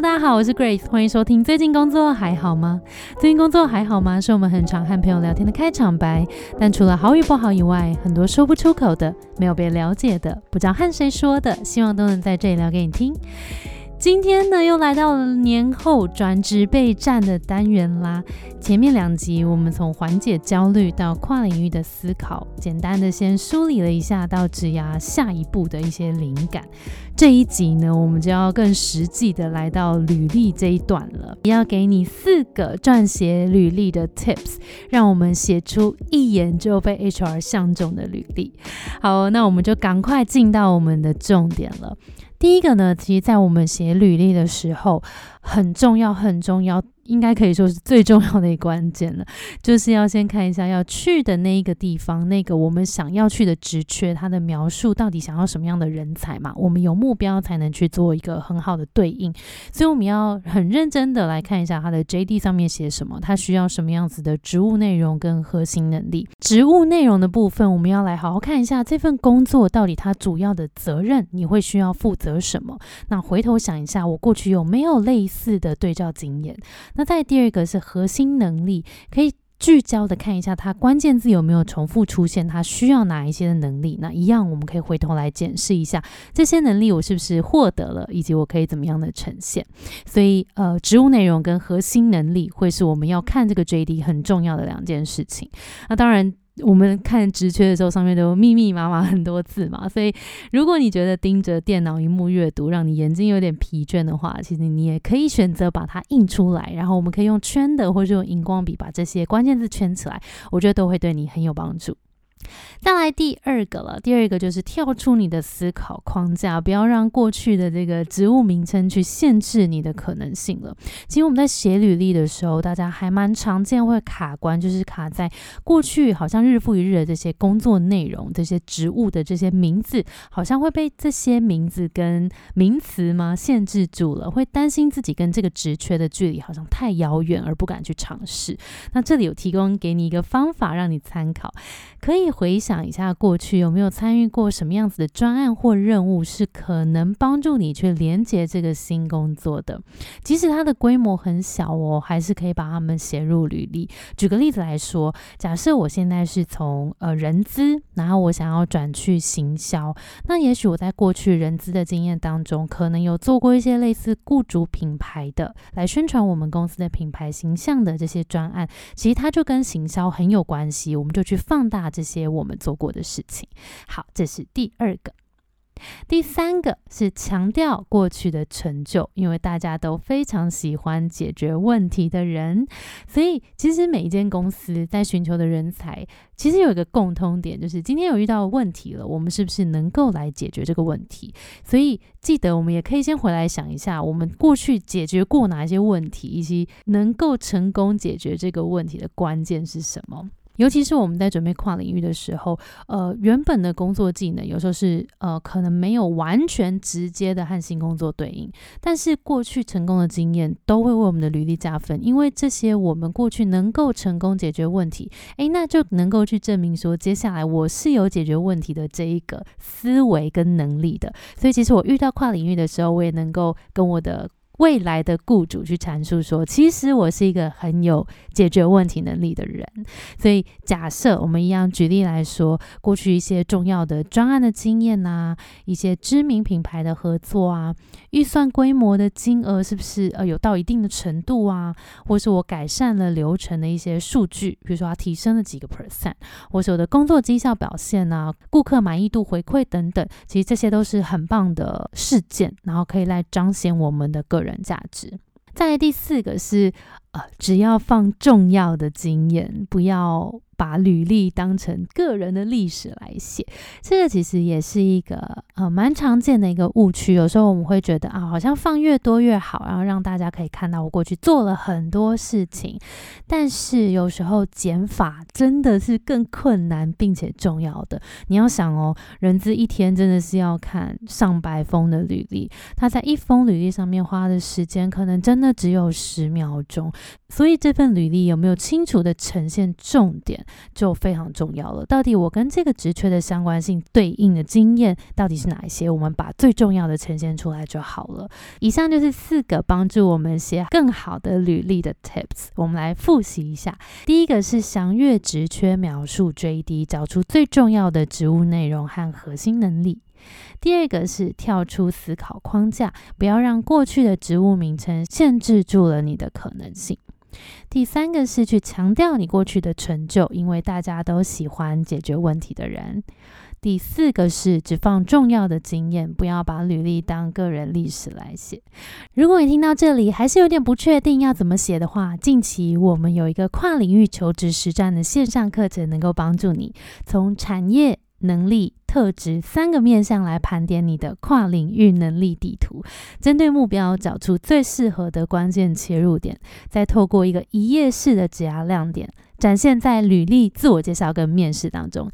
大家好，我是 Grace，欢迎收听。最近工作还好吗？最近工作还好吗？是我们很常和朋友聊天的开场白。但除了好与不好以外，很多说不出口的、没有被了解的、不知道和谁说的，希望都能在这里聊给你听。今天呢，又来到了年后转职备战的单元啦。前面两集我们从缓解焦虑到跨领域的思考，简单的先梳理了一下到职涯下一步的一些灵感。这一集呢，我们就要更实际的来到履历这一段了，要给你四个撰写履历的 tips，让我们写出一眼就被 HR 相中的履历。好，那我们就赶快进到我们的重点了。第一个呢，其实，在我们写履历的时候，很重要，很重要。应该可以说是最重要的一关键了，就是要先看一下要去的那一个地方，那个我们想要去的职缺，它的描述到底想要什么样的人才嘛？我们有目标才能去做一个很好的对应，所以我们要很认真的来看一下它的 JD 上面写什么，它需要什么样子的职务内容跟核心能力。职务内容的部分，我们要来好好看一下这份工作到底它主要的责任，你会需要负责什么？那回头想一下，我过去有没有类似的对照经验？那再第二个是核心能力，可以聚焦的看一下它关键字有没有重复出现，它需要哪一些的能力。那一样，我们可以回头来检视一下这些能力我是不是获得了，以及我可以怎么样的呈现。所以，呃，职务内容跟核心能力会是我们要看这个 JD 很重要的两件事情。那当然。我们看直缺的时候，上面都密密麻麻很多字嘛，所以如果你觉得盯着电脑荧幕阅读让你眼睛有点疲倦的话，其实你也可以选择把它印出来，然后我们可以用圈的或者用荧光笔把这些关键字圈起来，我觉得都会对你很有帮助。再来第二个了，第二个就是跳出你的思考框架，不要让过去的这个职务名称去限制你的可能性了。其实我们在写履历的时候，大家还蛮常见会卡关，就是卡在过去好像日复一日的这些工作内容、这些职务的这些名字，好像会被这些名字跟名词吗限制住了，会担心自己跟这个职缺的距离好像太遥远而不敢去尝试。那这里有提供给你一个方法让你参考，可以。回想一下过去有没有参与过什么样子的专案或任务，是可能帮助你去连接这个新工作的。即使它的规模很小哦，还是可以把它们写入履历。举个例子来说，假设我现在是从呃人资，然后我想要转去行销，那也许我在过去人资的经验当中，可能有做过一些类似雇主品牌的来宣传我们公司的品牌形象的这些专案，其实它就跟行销很有关系，我们就去放大这些。我们做过的事情，好，这是第二个。第三个是强调过去的成就，因为大家都非常喜欢解决问题的人，所以其实每一间公司在寻求的人才，其实有一个共通点，就是今天有遇到问题了，我们是不是能够来解决这个问题？所以记得，我们也可以先回来想一下，我们过去解决过哪些问题，以及能够成功解决这个问题的关键是什么。尤其是我们在准备跨领域的时候，呃，原本的工作技能有时候是呃，可能没有完全直接的和新工作对应，但是过去成功的经验都会为我们的履历加分，因为这些我们过去能够成功解决问题，诶，那就能够去证明说，接下来我是有解决问题的这一个思维跟能力的。所以，其实我遇到跨领域的时候，我也能够跟我的。未来的雇主去阐述说，其实我是一个很有解决问题能力的人。所以假设我们一样举例来说，过去一些重要的专案的经验呐，一些知名品牌的合作啊，预算规模的金额是不是呃有到一定的程度啊？或是我改善了流程的一些数据，比如说它提升了几个 percent，或是我的工作绩效表现啊，顾客满意度回馈等等，其实这些都是很棒的事件，然后可以来彰显我们的个人。人价值。再第四个是，呃，只要放重要的经验，不要。把履历当成个人的历史来写，这个其实也是一个呃蛮常见的一个误区。有时候我们会觉得啊，好像放越多越好，然后让大家可以看到我过去做了很多事情。但是有时候减法真的是更困难并且重要的。你要想哦，人资一天真的是要看上百封的履历，他在一封履历上面花的时间可能真的只有十秒钟。所以这份履历有没有清楚的呈现重点？就非常重要了。到底我跟这个职缺的相关性对应的经验到底是哪一些？我们把最重要的呈现出来就好了。以上就是四个帮助我们写更好的履历的 tips，我们来复习一下。第一个是详阅职缺描述 JD，找出最重要的职务内容和核心能力。第二个是跳出思考框架，不要让过去的职务名称限制住了你的可能性。第三个是去强调你过去的成就，因为大家都喜欢解决问题的人。第四个是只放重要的经验，不要把履历当个人历史来写。如果你听到这里还是有点不确定要怎么写的话，近期我们有一个跨领域求职实战的线上课程，能够帮助你从产业。能力特质三个面向来盘点你的跨领域能力地图，针对目标找出最适合的关键切入点，再透过一个一页式的解压亮点，展现在履历、自我介绍跟面试当中。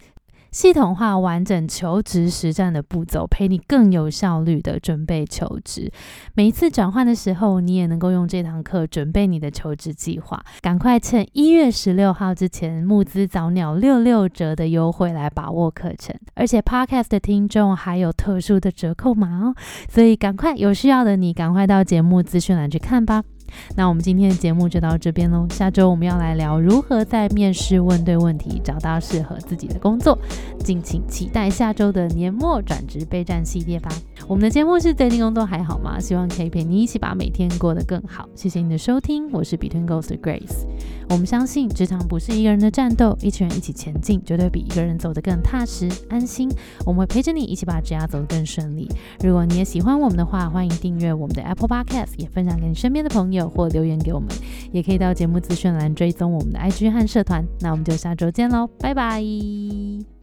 系统化完整求职实战的步骤，陪你更有效率的准备求职。每一次转换的时候，你也能够用这堂课准备你的求职计划。赶快趁一月十六号之前募资早鸟六六折的优惠来把握课程，而且 Podcast 的听众还有特殊的折扣码哦。所以赶快有需要的你，赶快到节目资讯栏去看吧。那我们今天的节目就到这边喽。下周我们要来聊如何在面试问对问题，找到适合自己的工作。敬请期待下周的年末转职备战系列吧。我们的节目是最近工作还好吗？希望可以陪你一起把每天过得更好。谢谢你的收听，我是 Between Ghost Grace。我们相信职场不是一个人的战斗，一群人一起前进，绝对比一个人走得更踏实安心。我们会陪着你一起把职涯走得更顺利。如果你也喜欢我们的话，欢迎订阅我们的 Apple Podcast，也分享给你身边的朋友。或留言给我们，也可以到节目资讯栏追踪我们的 IG 和社团。那我们就下周见喽，拜拜。